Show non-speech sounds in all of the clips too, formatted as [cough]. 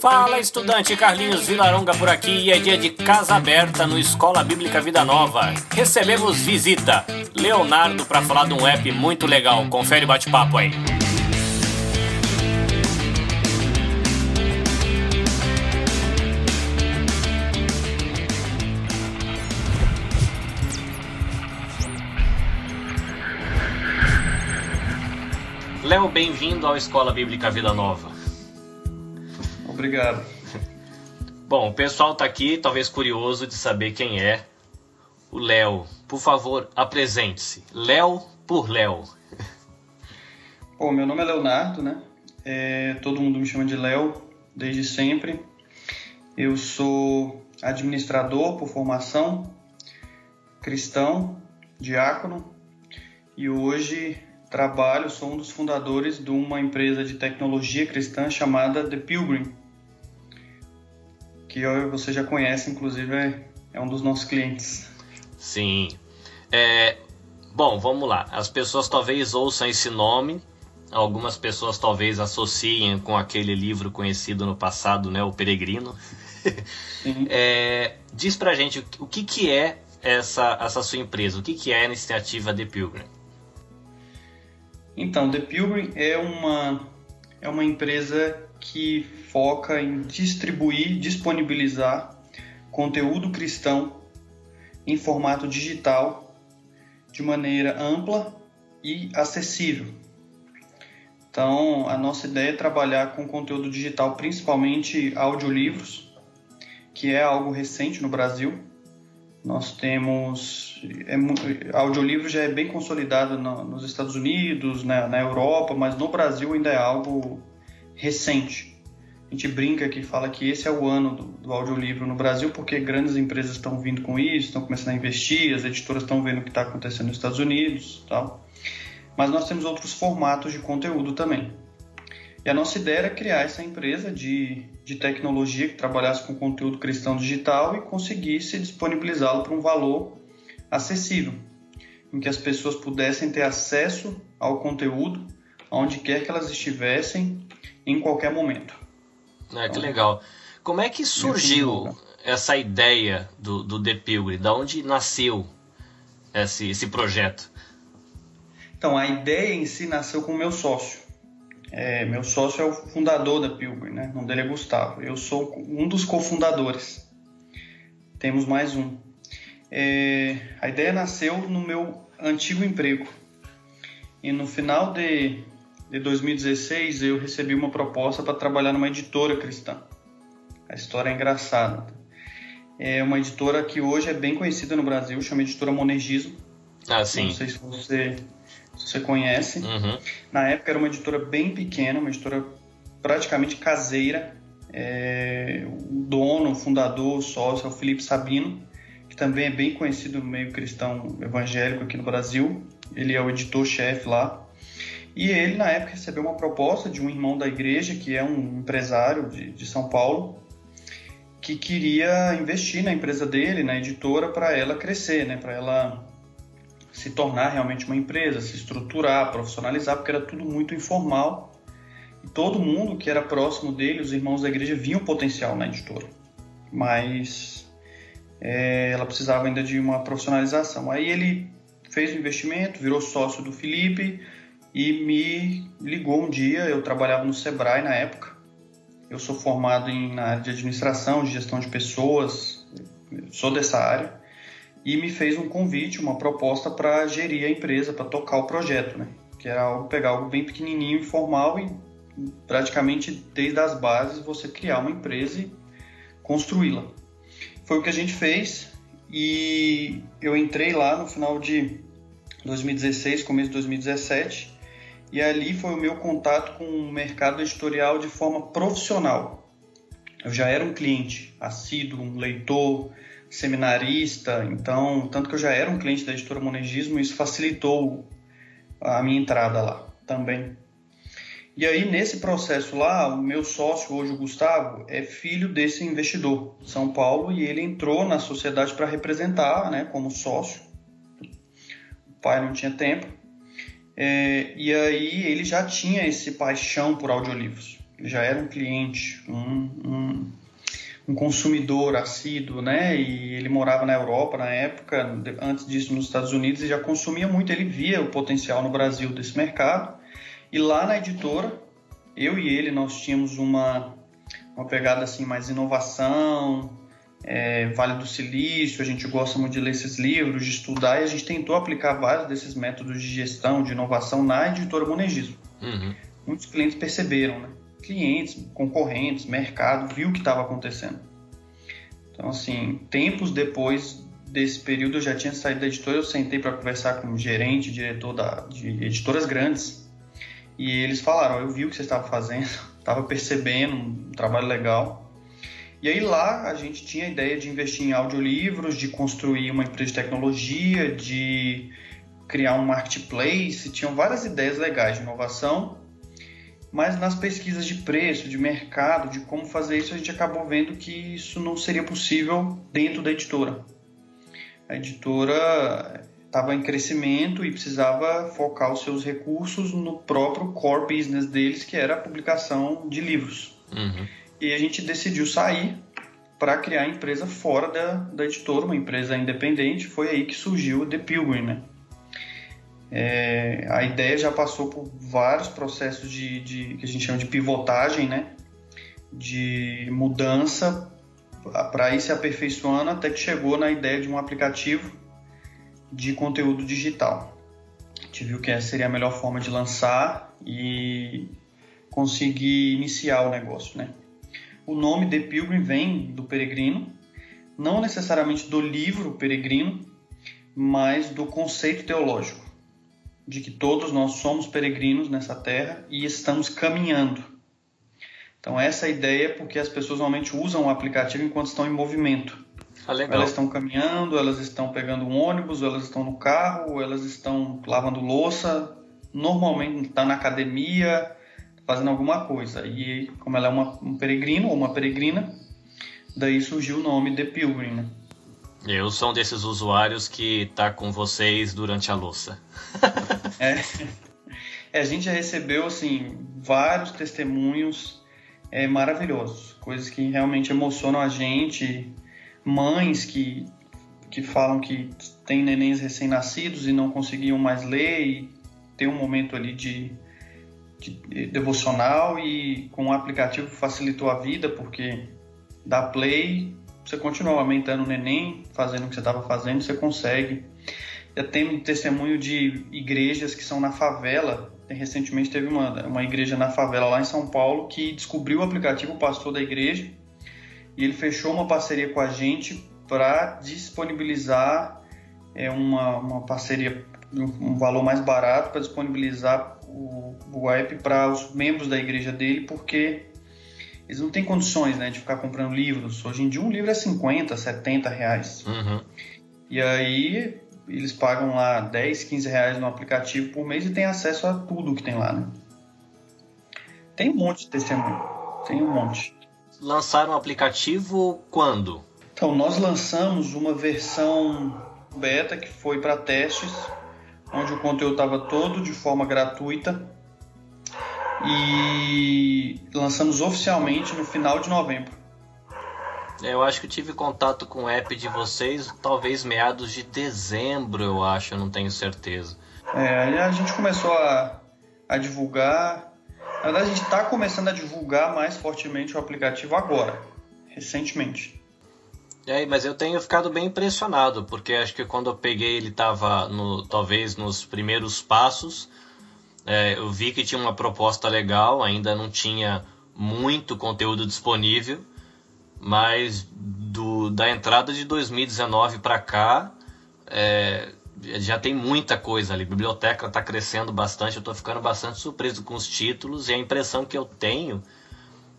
Fala, estudante Carlinhos Vilaronga por aqui e é dia de casa aberta no Escola Bíblica Vida Nova. Recebemos visita, Leonardo, para falar de um app muito legal. Confere o bate-papo aí. Léo, bem-vindo ao Escola Bíblica Vida Nova. Obrigado. Bom, o pessoal está aqui, talvez curioso de saber quem é o Léo. Por favor, apresente-se. Léo por Léo. Bom, meu nome é Leonardo, né? É, todo mundo me chama de Léo desde sempre. Eu sou administrador por formação, cristão, diácono e hoje trabalho, sou um dos fundadores de uma empresa de tecnologia cristã chamada The Pilgrim, que você já conhece, inclusive é, é um dos nossos clientes. Sim. É, bom, vamos lá. As pessoas talvez ouçam esse nome, algumas pessoas talvez associem com aquele livro conhecido no passado, né, O Peregrino. [laughs] é, diz pra gente o que, que é essa, essa sua empresa, o que, que é a iniciativa The Pilgrim? Então, The Pilgrim é uma, é uma empresa que foca em distribuir, disponibilizar conteúdo cristão em formato digital de maneira ampla e acessível. Então, a nossa ideia é trabalhar com conteúdo digital, principalmente audiolivros, que é algo recente no Brasil. Nós temos. É, audiolivro já é bem consolidado no, nos Estados Unidos, na, na, Europa, mas no Brasil ainda é algo recente. A gente brinca que fala que esse é o ano do, do audiolivro no Brasil, porque grandes empresas estão vindo com isso, estão começando a investir, as editoras estão vendo o que está acontecendo nos Estados Unidos tal. Mas nós temos outros formatos de conteúdo também. E a nossa ideia era criar essa empresa de, de tecnologia que trabalhasse com conteúdo cristão digital e conseguisse disponibilizá-lo para um valor acessível, em que as pessoas pudessem ter acesso ao conteúdo onde quer que elas estivessem, em qualquer momento. Ah, que legal. Como é que surgiu essa ideia do, do The Pilgrim? Da onde nasceu esse, esse projeto? Então, a ideia em si nasceu com o meu sócio. É, meu sócio é o fundador da Pilgrim, né? O nome dele é Gustavo. Eu sou um dos cofundadores. Temos mais um. É, a ideia nasceu no meu antigo emprego. E no final de, de 2016 eu recebi uma proposta para trabalhar numa editora cristã. A história é engraçada. É uma editora que hoje é bem conhecida no Brasil, chama Editora Monergismo. Ah, sim. Não sei se você você conhece. Uhum. Na época era uma editora bem pequena, uma editora praticamente caseira. É, o dono, o fundador, o sócio é o Felipe Sabino, que também é bem conhecido no meio cristão evangélico aqui no Brasil. Ele é o editor-chefe lá. E ele, na época, recebeu uma proposta de um irmão da igreja, que é um empresário de, de São Paulo, que queria investir na empresa dele, na editora, para ela crescer, né? para ela se tornar realmente uma empresa, se estruturar, profissionalizar, porque era tudo muito informal. E todo mundo que era próximo dele, os irmãos da igreja, viam potencial na editora. Mas é, ela precisava ainda de uma profissionalização. Aí ele fez o investimento, virou sócio do Felipe e me ligou um dia. Eu trabalhava no Sebrae na época. Eu sou formado em, na área de administração, de gestão de pessoas, sou dessa área e me fez um convite, uma proposta para gerir a empresa, para tocar o projeto, né? Que era algo, pegar algo bem pequenininho, informal e praticamente desde as bases você criar uma empresa e construí-la. Foi o que a gente fez e eu entrei lá no final de 2016, começo de 2017 e ali foi o meu contato com o mercado editorial de forma profissional. Eu já era um cliente assíduo, um leitor, seminarista, então, tanto que eu já era um cliente da editora Monegismo, isso facilitou a minha entrada lá também. E aí, nesse processo lá, o meu sócio, hoje o Gustavo, é filho desse investidor, São Paulo, e ele entrou na sociedade para representar, né, como sócio. O pai não tinha tempo. É, e aí, ele já tinha esse paixão por audiolivros. ele já era um cliente, um, um, um consumidor assíduo, né? E ele morava na Europa na época, antes disso nos Estados Unidos, e já consumia muito. Ele via o potencial no Brasil desse mercado. E lá na editora, eu e ele, nós tínhamos uma, uma pegada assim mais inovação, é, Vale do Silício, a gente gosta muito de ler esses livros, de estudar, e a gente tentou aplicar vários desses métodos de gestão, de inovação na editora Monegismo. Uhum. Muitos clientes perceberam, né? Clientes, concorrentes, mercado, viu o que estava acontecendo. Então, assim, tempos depois desse período, eu já tinha saído da editora, eu sentei para conversar com o gerente, diretor da, de editoras grandes, e eles falaram: Eu vi o que você estava fazendo, [laughs] estava percebendo um trabalho legal e aí lá a gente tinha a ideia de investir em audiolivros, de construir uma empresa de tecnologia, de criar um marketplace, tinham várias ideias legais de inovação, mas nas pesquisas de preço, de mercado, de como fazer isso, a gente acabou vendo que isso não seria possível dentro da editora. A editora estava em crescimento e precisava focar os seus recursos no próprio core business deles, que era a publicação de livros. Uhum. E a gente decidiu sair para criar a empresa fora da, da editora, uma empresa independente. Foi aí que surgiu o The Pilgrim, né? É, a ideia já passou por vários processos de, de, que a gente chama de pivotagem, né? De mudança para ir se aperfeiçoando até que chegou na ideia de um aplicativo de conteúdo digital. A gente viu que essa seria a melhor forma de lançar e conseguir iniciar o negócio, né? O nome The Pilgrim vem do peregrino, não necessariamente do livro Peregrino, mas do conceito teológico de que todos nós somos peregrinos nessa terra e estamos caminhando. Então essa é a ideia porque as pessoas normalmente usam o aplicativo enquanto estão em movimento. Ah, elas estão caminhando, elas estão pegando um ônibus, elas estão no carro, elas estão lavando louça, normalmente está na academia, fazendo alguma coisa. E como ela é uma, um peregrino ou uma peregrina, daí surgiu o nome The Pilgrim. Né? Eu sou um desses usuários que tá com vocês durante a louça. [laughs] é. é. a gente já recebeu assim vários testemunhos é, maravilhosos, coisas que realmente emocionam a gente, mães que que falam que têm nenéns recém-nascidos e não conseguiam mais ler e ter um momento ali de de devocional e com o aplicativo facilitou a vida porque dá play, você continua aumentando o neném, fazendo o que você estava fazendo, você consegue. Já tem testemunho de igrejas que são na favela. Recentemente teve uma, uma igreja na favela lá em São Paulo que descobriu o aplicativo, o pastor da igreja, e ele fechou uma parceria com a gente para disponibilizar é, uma, uma parceria um valor mais barato para disponibilizar o, o app para os membros da igreja dele, porque eles não têm condições né, de ficar comprando livros. Hoje em dia um livro é 50, 70 reais. Uhum. E aí eles pagam lá 10, 15 reais no aplicativo por mês e tem acesso a tudo que tem lá. Né? Tem um monte de testemunho. Tem um monte. Lançaram o aplicativo quando? Então, nós lançamos uma versão beta que foi para testes onde o conteúdo estava todo de forma gratuita e lançamos oficialmente no final de novembro. Eu acho que eu tive contato com o app de vocês, talvez meados de dezembro, eu acho, eu não tenho certeza. É, aí a gente começou a, a divulgar. Na verdade, a gente está começando a divulgar mais fortemente o aplicativo agora, recentemente. É, mas eu tenho ficado bem impressionado, porque acho que quando eu peguei ele estava no, talvez nos primeiros passos. É, eu vi que tinha uma proposta legal, ainda não tinha muito conteúdo disponível, mas do, da entrada de 2019 para cá é, já tem muita coisa ali. A biblioteca está crescendo bastante, eu estou ficando bastante surpreso com os títulos e a impressão que eu tenho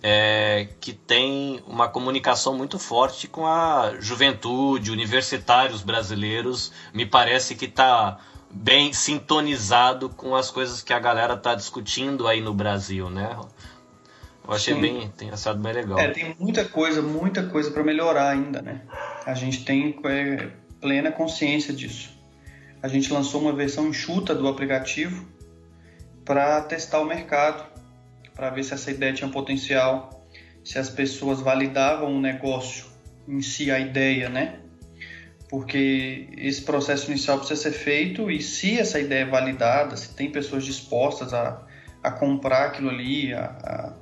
é, que tem uma comunicação muito forte com a juventude, universitários brasileiros. Me parece que está bem sintonizado com as coisas que a galera está discutindo aí no Brasil, né? Eu achei Sim. bem, tem achado bem legal. É, tem muita coisa, muita coisa para melhorar ainda, né? A gente tem é, plena consciência disso. A gente lançou uma versão enxuta do aplicativo para testar o mercado para ver se essa ideia tinha potencial, se as pessoas validavam o negócio em si, a ideia, né? Porque esse processo inicial precisa ser feito e se essa ideia é validada, se tem pessoas dispostas a, a comprar aquilo ali, a, a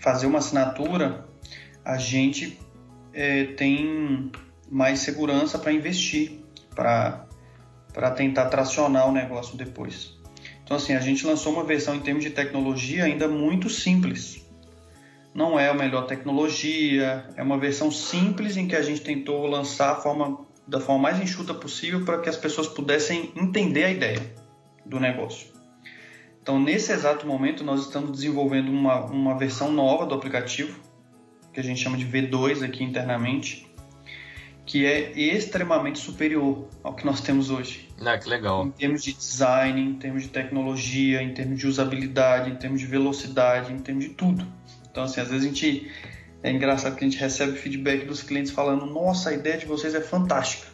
fazer uma assinatura, a gente é, tem mais segurança para investir, para tentar tracionar o negócio depois. Então, assim, a gente lançou uma versão em termos de tecnologia ainda muito simples. Não é a melhor tecnologia, é uma versão simples em que a gente tentou lançar forma, da forma mais enxuta possível para que as pessoas pudessem entender a ideia do negócio. Então, nesse exato momento, nós estamos desenvolvendo uma, uma versão nova do aplicativo, que a gente chama de V2 aqui internamente, que é extremamente superior ao que nós temos hoje. Ah, que legal. Em termos de design, em termos de tecnologia, em termos de usabilidade, em termos de velocidade, em termos de tudo. Então, assim, às vezes a gente. É engraçado que a gente recebe feedback dos clientes falando: Nossa, a ideia de vocês é fantástica.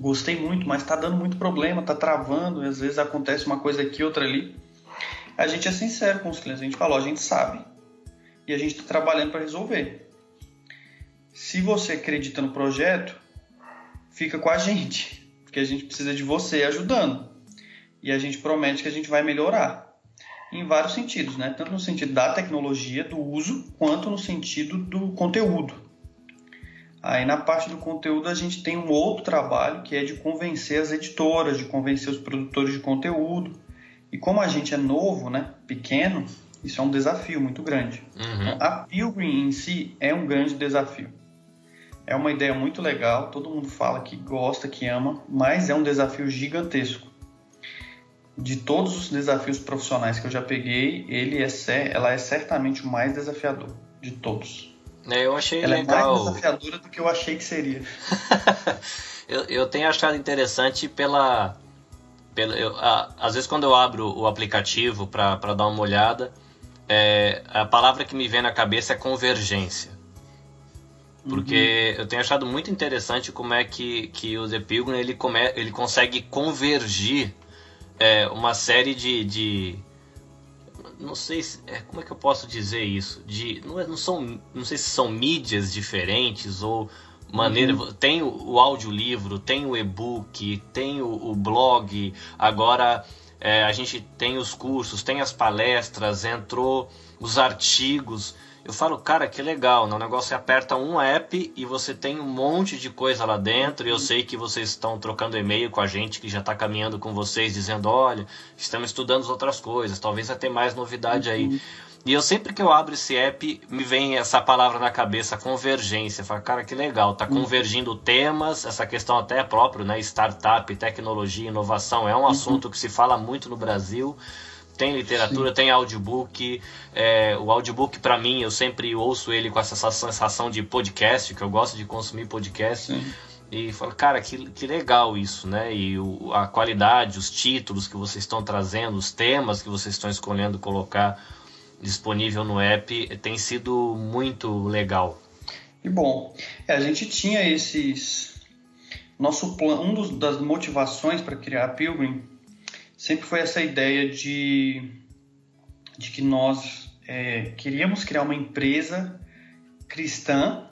Gostei muito, mas está dando muito problema, está travando, às vezes acontece uma coisa aqui, outra ali. A gente é sincero com os clientes, a gente fala: A gente sabe e a gente está trabalhando para resolver. Se você acredita no projeto, fica com a gente, porque a gente precisa de você ajudando. E a gente promete que a gente vai melhorar em vários sentidos, né? Tanto no sentido da tecnologia, do uso, quanto no sentido do conteúdo. Aí na parte do conteúdo a gente tem um outro trabalho que é de convencer as editoras, de convencer os produtores de conteúdo. E como a gente é novo, né, pequeno, isso é um desafio muito grande. Uhum. Então, a Pilgrim em si é um grande desafio. É uma ideia muito legal, todo mundo fala que gosta, que ama, mas é um desafio gigantesco. De todos os desafios profissionais que eu já peguei, ele é, ela é certamente o mais desafiador de todos. É, eu achei ela legal. é mais desafiadora do que eu achei que seria. [laughs] eu, eu tenho achado interessante pela. pela eu, a, às vezes, quando eu abro o aplicativo para dar uma olhada, é, a palavra que me vem na cabeça é convergência. Porque uhum. eu tenho achado muito interessante como é que, que o The Pilgrim ele, come, ele consegue convergir é, uma série de, de não sei se, é, como é que eu posso dizer isso de não, é, não são não sei se são mídias diferentes ou maneira uhum. tem o, o audiolivro tem o e-book tem o, o blog agora é, a gente tem os cursos tem as palestras entrou os artigos eu falo, cara, que legal, né? O negócio é aperta um app e você tem um monte de coisa lá dentro. E eu sei que vocês estão trocando e-mail com a gente que já está caminhando com vocês, dizendo: olha, estamos estudando outras coisas, talvez ter mais novidade aí. Uhum. E eu sempre que eu abro esse app, me vem essa palavra na cabeça, convergência. Falo, cara, que legal, tá uhum. convergindo temas, essa questão até é próprio, né? Startup, tecnologia, inovação, é um uhum. assunto que se fala muito no Brasil tem literatura, Sim. tem audiobook. É, o audiobook, para mim, eu sempre ouço ele com essa sensação de podcast, que eu gosto de consumir podcast. Sim. E falo, cara, que, que legal isso, né? E o, a qualidade, os títulos que vocês estão trazendo, os temas que vocês estão escolhendo colocar disponível no app, tem sido muito legal. E bom, é, a gente tinha esses. Nosso plano, um dos, das motivações para criar a Pilgrim sempre foi essa ideia de, de que nós é, queríamos criar uma empresa cristã,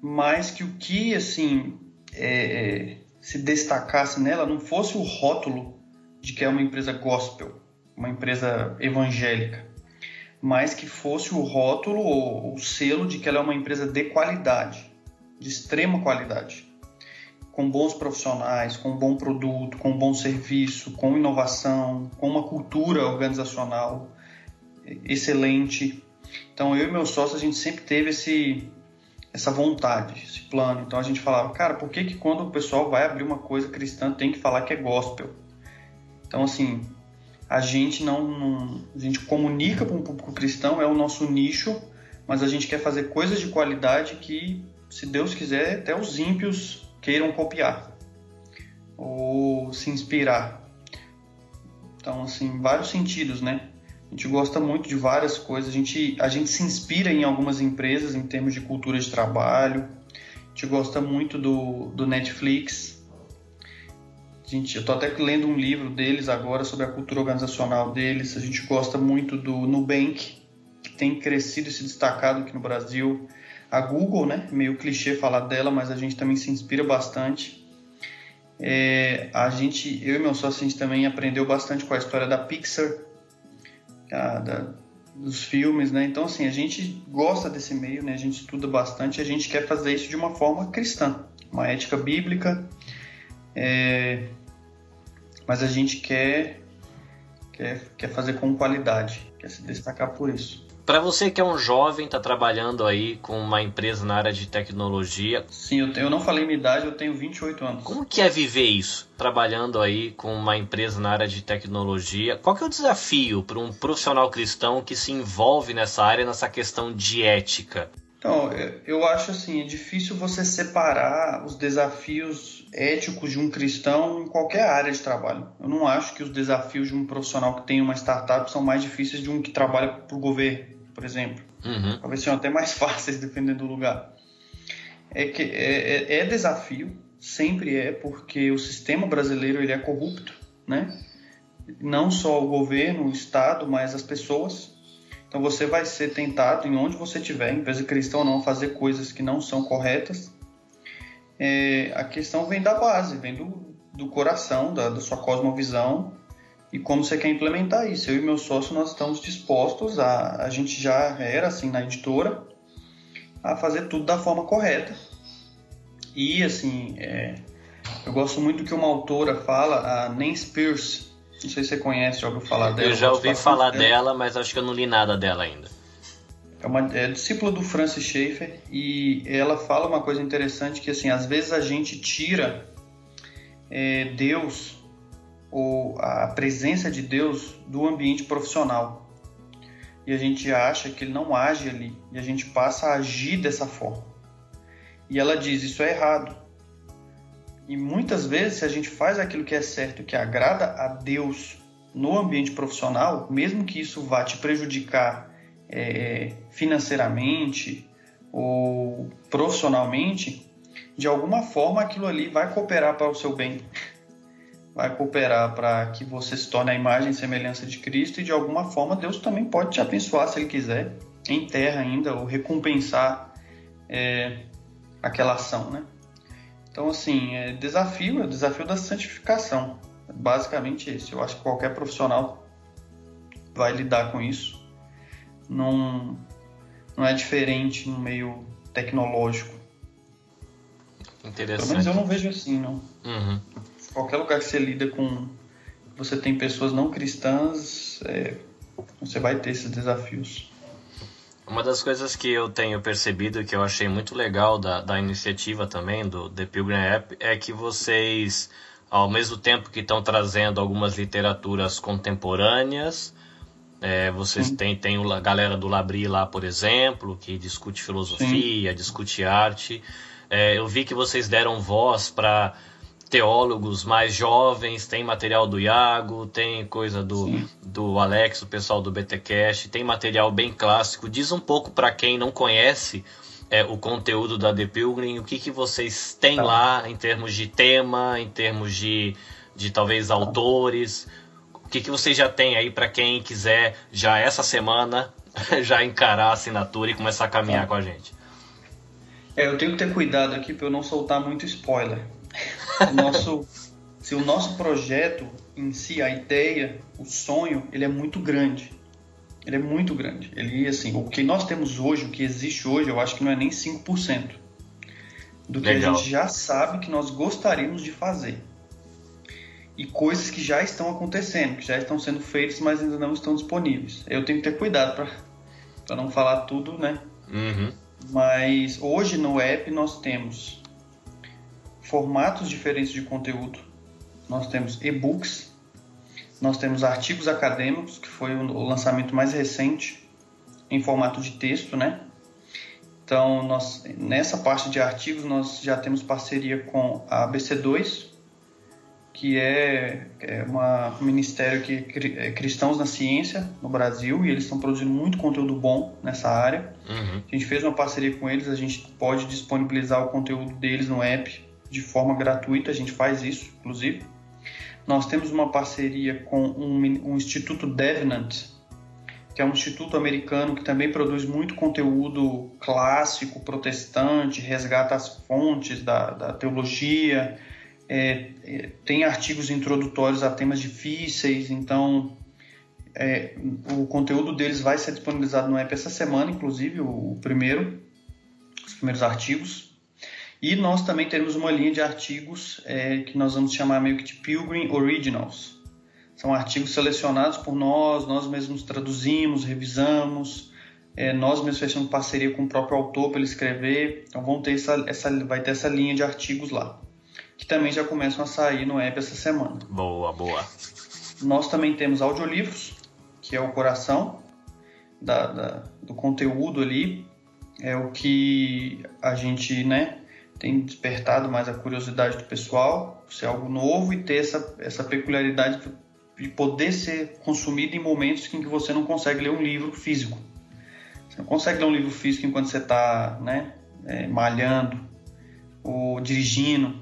mas que o que assim é, é, se destacasse nela não fosse o rótulo de que é uma empresa gospel, uma empresa evangélica, mas que fosse o rótulo ou o selo de que ela é uma empresa de qualidade, de extrema qualidade com bons profissionais, com um bom produto, com um bom serviço, com inovação, com uma cultura organizacional excelente. Então eu e meu sócio a gente sempre teve esse essa vontade, esse plano. Então a gente falava, cara, por que que quando o pessoal vai abrir uma coisa cristã tem que falar que é gospel? Então assim, a gente não, não a gente comunica com o público cristão, é o nosso nicho, mas a gente quer fazer coisas de qualidade que, se Deus quiser, até os ímpios queiram copiar ou se inspirar. Então, assim, vários sentidos, né? A gente gosta muito de várias coisas. A gente, a gente se inspira em algumas empresas em termos de cultura de trabalho. A gente gosta muito do, do Netflix. gente, eu estou até lendo um livro deles agora sobre a cultura organizacional deles. A gente gosta muito do Nubank, que tem crescido e se destacado aqui no Brasil. A Google, né? Meio clichê falar dela, mas a gente também se inspira bastante. É, a gente, eu e meu sócio, a gente também aprendeu bastante com a história da Pixar, a, da, dos filmes, né? Então, assim, a gente gosta desse meio, né? A gente estuda bastante, a gente quer fazer isso de uma forma cristã, uma ética bíblica, é, mas a gente quer, quer, quer fazer com qualidade, quer se destacar por isso. Para você que é um jovem, está trabalhando aí com uma empresa na área de tecnologia. Sim, eu, tenho, eu não falei minha idade, eu tenho 28 anos. Como que é viver isso? Trabalhando aí com uma empresa na área de tecnologia. Qual que é o desafio para um profissional cristão que se envolve nessa área, nessa questão de ética? Então, eu acho assim, é difícil você separar os desafios éticos de um cristão em qualquer área de trabalho. Eu não acho que os desafios de um profissional que tem uma startup são mais difíceis de um que trabalha para o governo por exemplo. Uhum. Talvez sejam até mais [laughs] fáceis dependendo do lugar. É que é, é, é, desafio, sempre é, porque o sistema brasileiro ele é corrupto, né? Não só o governo, o Estado, mas as pessoas. Então você vai ser tentado em onde você estiver, em vez de cristão não, fazer coisas que não são corretas. É, a questão vem da base, vem do, do coração, da, da sua cosmovisão e como você quer implementar isso. Eu e meu sócio nós estamos dispostos a, a gente já era assim na editora, a fazer tudo da forma correta. E assim, é, eu gosto muito que uma autora fala, a Nancy Pierce. Não sei se você conhece, já ouviu falar dela. Eu já ouvi falar dela, mas acho que eu não li nada dela ainda. É uma é discípula do Francis Schaeffer e ela fala uma coisa interessante que assim, às vezes a gente tira é, Deus ou a presença de Deus do ambiente profissional. E a gente acha que ele não age ali, e a gente passa a agir dessa forma. E ela diz: isso é errado. E muitas vezes, se a gente faz aquilo que é certo, que agrada a Deus no ambiente profissional, mesmo que isso vá te prejudicar é, financeiramente ou profissionalmente, de alguma forma aquilo ali vai cooperar para o seu bem vai cooperar para que você se torne a imagem e semelhança de Cristo e de alguma forma Deus também pode te abençoar se Ele quiser, em terra ainda, ou recompensar é, aquela ação, né? Então, assim, é desafio, é o desafio da santificação. Basicamente esse. Eu acho que qualquer profissional vai lidar com isso. Não, não é diferente no meio tecnológico. Interessante. Pelo menos eu não vejo assim, não. Uhum qualquer lugar que você lida com. Você tem pessoas não cristãs, é, você vai ter esses desafios. Uma das coisas que eu tenho percebido que eu achei muito legal da, da iniciativa também, do The Pilgrim App, é que vocês, ao mesmo tempo que estão trazendo algumas literaturas contemporâneas, é, vocês têm, têm a galera do Labri lá, por exemplo, que discute filosofia, Sim. discute arte. É, eu vi que vocês deram voz para teólogos mais jovens, tem material do Iago, tem coisa do, do Alex, o pessoal do BTcast, tem material bem clássico. Diz um pouco para quem não conhece é, o conteúdo da The Pilgrim, o que, que vocês têm tá. lá em termos de tema, em termos de, de talvez tá. autores, o que, que vocês já têm aí para quem quiser já essa semana [laughs] já encarar a assinatura e começar a caminhar tá. com a gente. É, eu tenho que ter cuidado aqui para eu não soltar muito spoiler o nosso, se o nosso projeto em si, a ideia, o sonho, ele é muito grande. Ele é muito grande. Ele, assim, o que nós temos hoje, o que existe hoje, eu acho que não é nem 5% do que Legal. a gente já sabe que nós gostaríamos de fazer. E coisas que já estão acontecendo, que já estão sendo feitas, mas ainda não estão disponíveis. Eu tenho que ter cuidado para não falar tudo, né? Uhum. Mas hoje no app nós temos formatos diferentes de conteúdo. Nós temos e-books, nós temos artigos acadêmicos, que foi o lançamento mais recente em formato de texto, né? Então, nós, nessa parte de artigos, nós já temos parceria com a ABC2, que é, é uma, um ministério que é cristãos na ciência no Brasil e eles estão produzindo muito conteúdo bom nessa área. Uhum. A gente fez uma parceria com eles, a gente pode disponibilizar o conteúdo deles no app de forma gratuita, a gente faz isso, inclusive. Nós temos uma parceria com um, um Instituto Devenant, que é um instituto americano que também produz muito conteúdo clássico, protestante, resgata as fontes da, da teologia, é, é, tem artigos introdutórios a temas difíceis, então é, o conteúdo deles vai ser disponibilizado no app essa semana, inclusive o, o primeiro, os primeiros artigos. E nós também teremos uma linha de artigos é, que nós vamos chamar meio que de Pilgrim Originals. São artigos selecionados por nós, nós mesmos traduzimos, revisamos, é, nós mesmos fechamos parceria com o próprio autor para ele escrever. Então vão ter essa, essa, vai ter essa linha de artigos lá, que também já começam a sair no app essa semana. Boa, boa. Nós também temos audiolivros, que é o coração da, da, do conteúdo ali, é o que a gente né, tem despertado mais a curiosidade do pessoal, ser algo novo e ter essa, essa peculiaridade de poder ser consumido em momentos em que você não consegue ler um livro físico. Você não consegue ler um livro físico enquanto você está né, é, malhando ou dirigindo,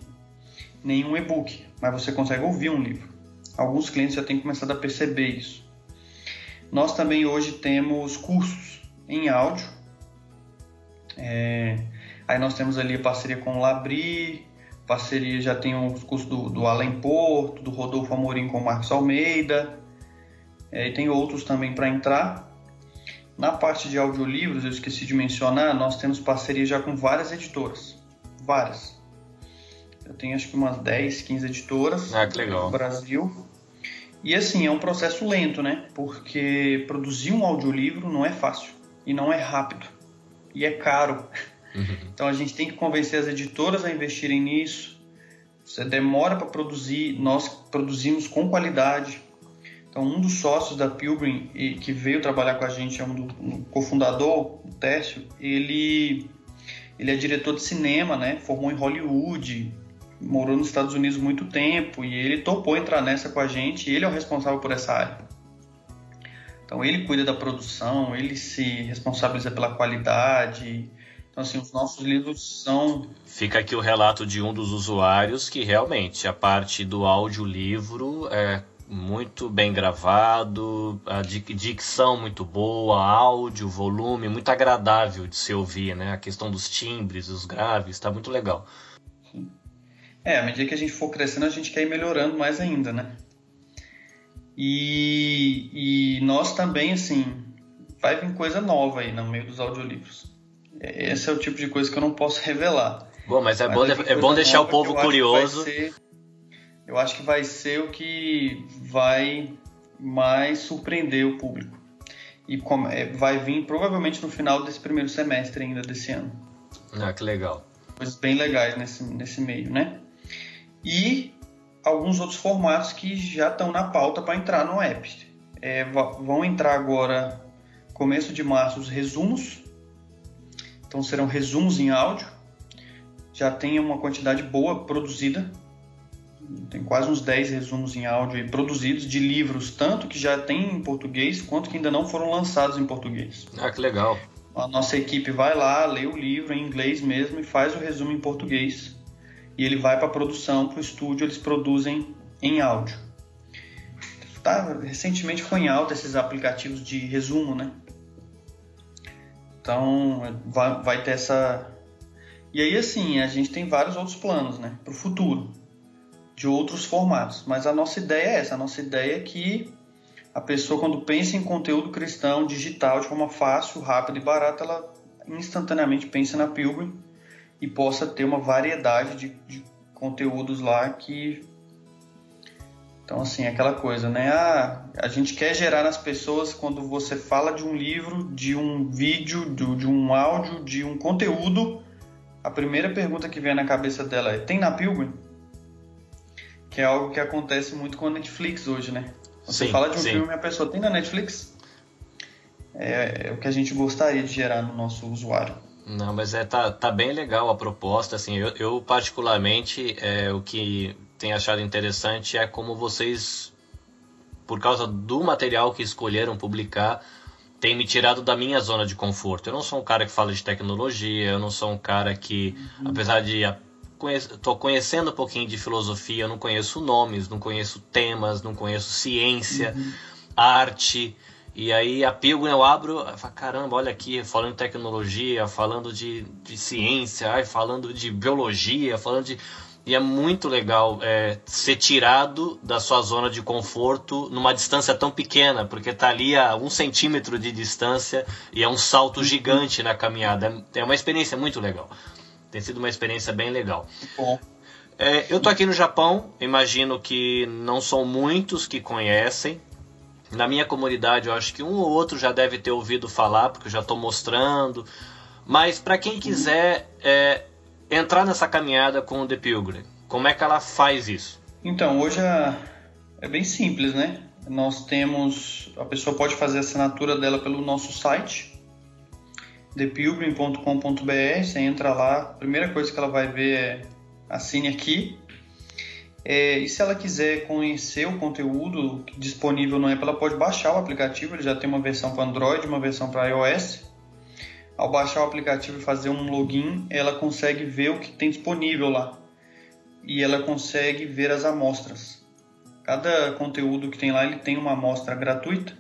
nenhum e-book, mas você consegue ouvir um livro. Alguns clientes já têm começado a perceber isso. Nós também hoje temos cursos em áudio. É, aí nós temos ali a parceria com o Labri, parceria já tem os cursos do, do Além Porto, do Rodolfo Amorim com o Marcos Almeida, é, e tem outros também para entrar. Na parte de audiolivros, eu esqueci de mencionar, nós temos parceria já com várias editoras. Várias. Eu tenho acho que umas 10, 15 editoras ah, no Brasil. E assim, é um processo lento, né? Porque produzir um audiolivro não é fácil e não é rápido e é caro. [laughs] Uhum. Então a gente tem que convencer as editoras a investirem nisso. Você demora para produzir, nós produzimos com qualidade. Então um dos sócios da Pilgrim e que veio trabalhar com a gente é um, do, um cofundador, o Tércio. Ele ele é diretor de cinema, né? Formou em Hollywood, morou nos Estados Unidos muito tempo e ele topou entrar nessa com a gente. Ele é o responsável por essa área. Então ele cuida da produção, ele se responsabiliza pela qualidade. Então assim, os nossos livros são. Fica aqui o relato de um dos usuários que realmente a parte do audiolivro é muito bem gravado, a dicção muito boa, áudio, volume muito agradável de se ouvir, né? A questão dos timbres, os graves, está muito legal. É, à medida que a gente for crescendo, a gente quer ir melhorando mais ainda, né? E, e nós também, assim, vai vir coisa nova aí no meio dos audiolivros. Esse é o tipo de coisa que eu não posso revelar. Bom, mas é, mas bom, é bom deixar o povo curioso. Ser, eu acho que vai ser o que vai mais surpreender o público. E é, vai vir provavelmente no final desse primeiro semestre ainda desse ano. Ah, que legal. Coisas bem legais nesse, nesse meio, né? e alguns outros formatos que já estão na pauta para entrar no app. É, vão entrar agora, começo de março, os resumos. Então serão resumos em áudio. Já tem uma quantidade boa produzida. Tem quase uns 10 resumos em áudio produzidos de livros, tanto que já tem em português, quanto que ainda não foram lançados em português. Ah, que legal. A nossa equipe vai lá, lê o livro em inglês mesmo e faz o resumo em português e ele vai para a produção, para o estúdio, eles produzem em áudio. Tá, recentemente foi em alta esses aplicativos de resumo, né? Então vai, vai ter essa. E aí assim, a gente tem vários outros planos, né? Para o futuro, de outros formatos. Mas a nossa ideia é essa: a nossa ideia é que a pessoa, quando pensa em conteúdo cristão digital de forma fácil, rápida e barata, ela instantaneamente pensa na Pilgrim e possa ter uma variedade de, de conteúdos lá que então, assim, aquela coisa, né? Ah, a gente quer gerar nas pessoas quando você fala de um livro, de um vídeo, de, de, um áudio, de um conteúdo, a primeira pergunta que vem na cabeça dela é: tem na Pilgrim? Que é algo que acontece muito com a Netflix hoje, né? Você sim, fala de um sim. filme e a pessoa tem na Netflix? É, é o que a gente gostaria de gerar no nosso usuário. Não, mas é, tá, tá bem legal a proposta, assim, eu, eu particularmente, é, o que tenho achado interessante é como vocês, por causa do material que escolheram publicar, tem me tirado da minha zona de conforto. Eu não sou um cara que fala de tecnologia, eu não sou um cara que, uhum. apesar de estou conhecendo um pouquinho de filosofia, eu não conheço nomes, não conheço temas, não conheço ciência, uhum. arte. E aí a Pilgrim eu abro, eu falo, caramba, olha aqui, falando de tecnologia, falando de, de ciência, ai, falando de biologia, falando de. E é muito legal é, ser tirado da sua zona de conforto numa distância tão pequena, porque tá ali a um centímetro de distância e é um salto gigante na caminhada. É, uma experiência muito legal. Tem sido uma experiência bem legal. Bom. É, eu tô aqui no Japão, imagino que não são muitos que conhecem. Na minha comunidade, eu acho que um ou outro já deve ter ouvido falar, porque eu já estou mostrando. Mas para quem quiser é, entrar nessa caminhada com o The Pilgrim, como é que ela faz isso? Então, hoje é, é bem simples, né? Nós temos. A pessoa pode fazer a assinatura dela pelo nosso site, thepilgrim.com.br. Você entra lá, a primeira coisa que ela vai ver é assine aqui. É, e se ela quiser conhecer o conteúdo disponível no app, ela pode baixar o aplicativo. Ele já tem uma versão para Android, uma versão para iOS. Ao baixar o aplicativo e fazer um login, ela consegue ver o que tem disponível lá. E ela consegue ver as amostras. Cada conteúdo que tem lá, ele tem uma amostra gratuita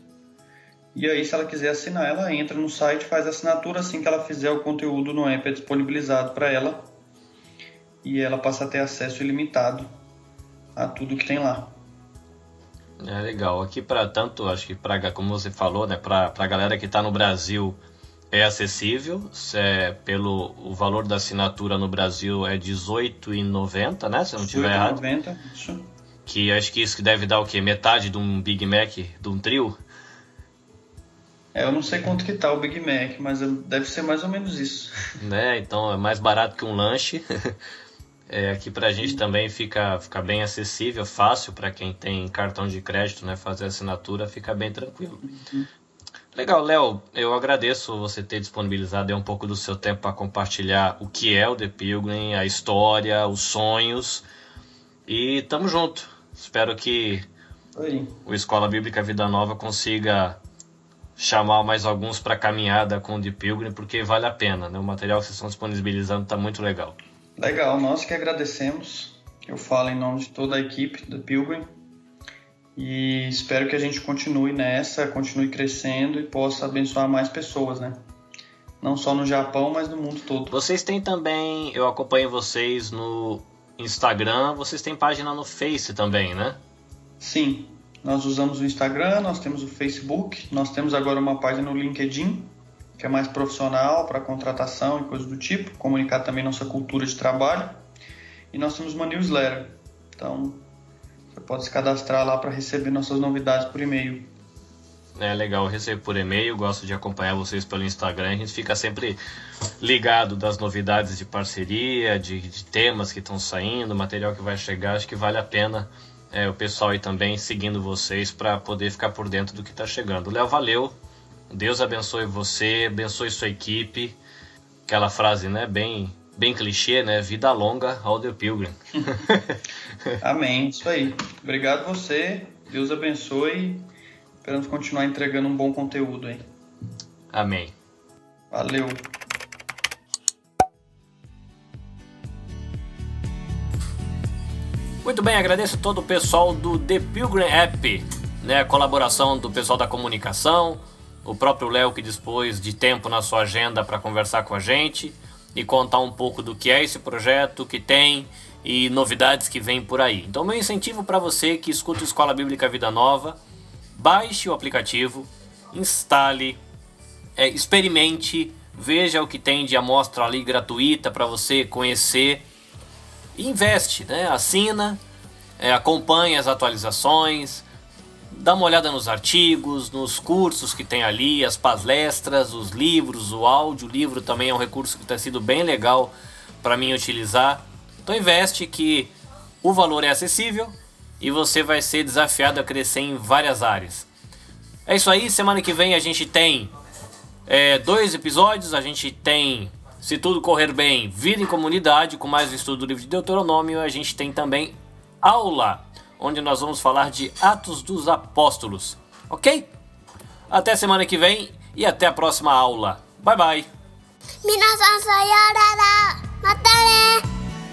e aí, se ela quiser assinar, ela entra no site, faz a assinatura. Assim que ela fizer o conteúdo no app, é disponibilizado para ela. E ela passa a ter acesso ilimitado a tudo que tem lá. É legal. Aqui para tanto, acho que para como você falou, né, para a galera que está no Brasil é acessível. É, pelo o valor da assinatura no Brasil é R$18,90, né? Se eu não estiver errado. R$18,90, isso. Que acho que isso que deve dar o quê? Metade de um Big Mac, de um trio? É, eu não sei quanto que tá o Big Mac, mas deve ser mais ou menos isso. [laughs] Né, então é mais barato que um lanche. [laughs] É, aqui pra gente Sim. também fica, fica bem acessível, fácil para quem tem cartão de crédito, né? Fazer assinatura fica bem tranquilo. Uhum. Legal, Léo, eu agradeço você ter disponibilizado um pouco do seu tempo para compartilhar o que é o The Pilgrim, a história, os sonhos. E tamo junto. Espero que Oi. o Escola Bíblica Vida Nova consiga chamar mais alguns para caminhada com o The Pilgrim, porque vale a pena, né? O material que vocês estão disponibilizando está muito legal. Legal, nós que agradecemos. Eu falo em nome de toda a equipe do Pilgrim e espero que a gente continue nessa, continue crescendo e possa abençoar mais pessoas, né? Não só no Japão, mas no mundo todo. Vocês têm também, eu acompanho vocês no Instagram, vocês têm página no Face também, né? Sim, nós usamos o Instagram, nós temos o Facebook, nós temos agora uma página no LinkedIn, que é mais profissional para contratação e coisas do tipo, comunicar também nossa cultura de trabalho. E nós temos uma newsletter. Então, pode se cadastrar lá para receber nossas novidades por e-mail. É legal, eu recebo por e-mail, gosto de acompanhar vocês pelo Instagram. A gente fica sempre ligado das novidades de parceria, de, de temas que estão saindo, material que vai chegar. Acho que vale a pena é, o pessoal aí também seguindo vocês para poder ficar por dentro do que está chegando. Léo, valeu. Deus abençoe você, abençoe sua equipe. Aquela frase, né, bem, bem clichê, né? Vida longa ao The Pilgrim. [laughs] Amém, isso aí. Obrigado você. Deus abençoe. Esperamos continuar entregando um bom conteúdo aí. Amém. Valeu. Muito bem, agradeço todo o pessoal do The Pilgrim App, né, a colaboração do pessoal da comunicação, o próprio Léo que dispôs de tempo na sua agenda para conversar com a gente e contar um pouco do que é esse projeto, o que tem e novidades que vêm por aí. Então, meu incentivo para você que escuta Escola Bíblica Vida Nova, baixe o aplicativo, instale, é, experimente, veja o que tem de amostra ali gratuita para você conhecer investe, né? assina, é, as atualizações, dá uma olhada nos artigos, nos cursos que tem ali, as palestras, os livros, o áudio. O livro também é um recurso que tem sido bem legal para mim utilizar. Então investe que o valor é acessível e você vai ser desafiado a crescer em várias áreas. É isso aí, semana que vem a gente tem é, dois episódios, a gente tem se tudo correr bem, vida em comunidade, com mais estudo do livro de Deuteronômio, a gente tem também aula, onde nós vamos falar de Atos dos Apóstolos. Ok? Até semana que vem e até a próxima aula. Bye bye!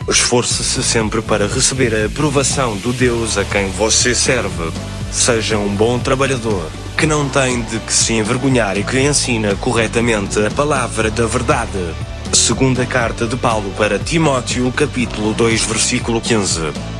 Esforce-se sempre para receber a aprovação do Deus a quem você serve. Seja um bom trabalhador, que não tem de que se envergonhar e que ensina corretamente a palavra da verdade. Segunda carta de Paulo para Timóteo, capítulo 2, versículo 15.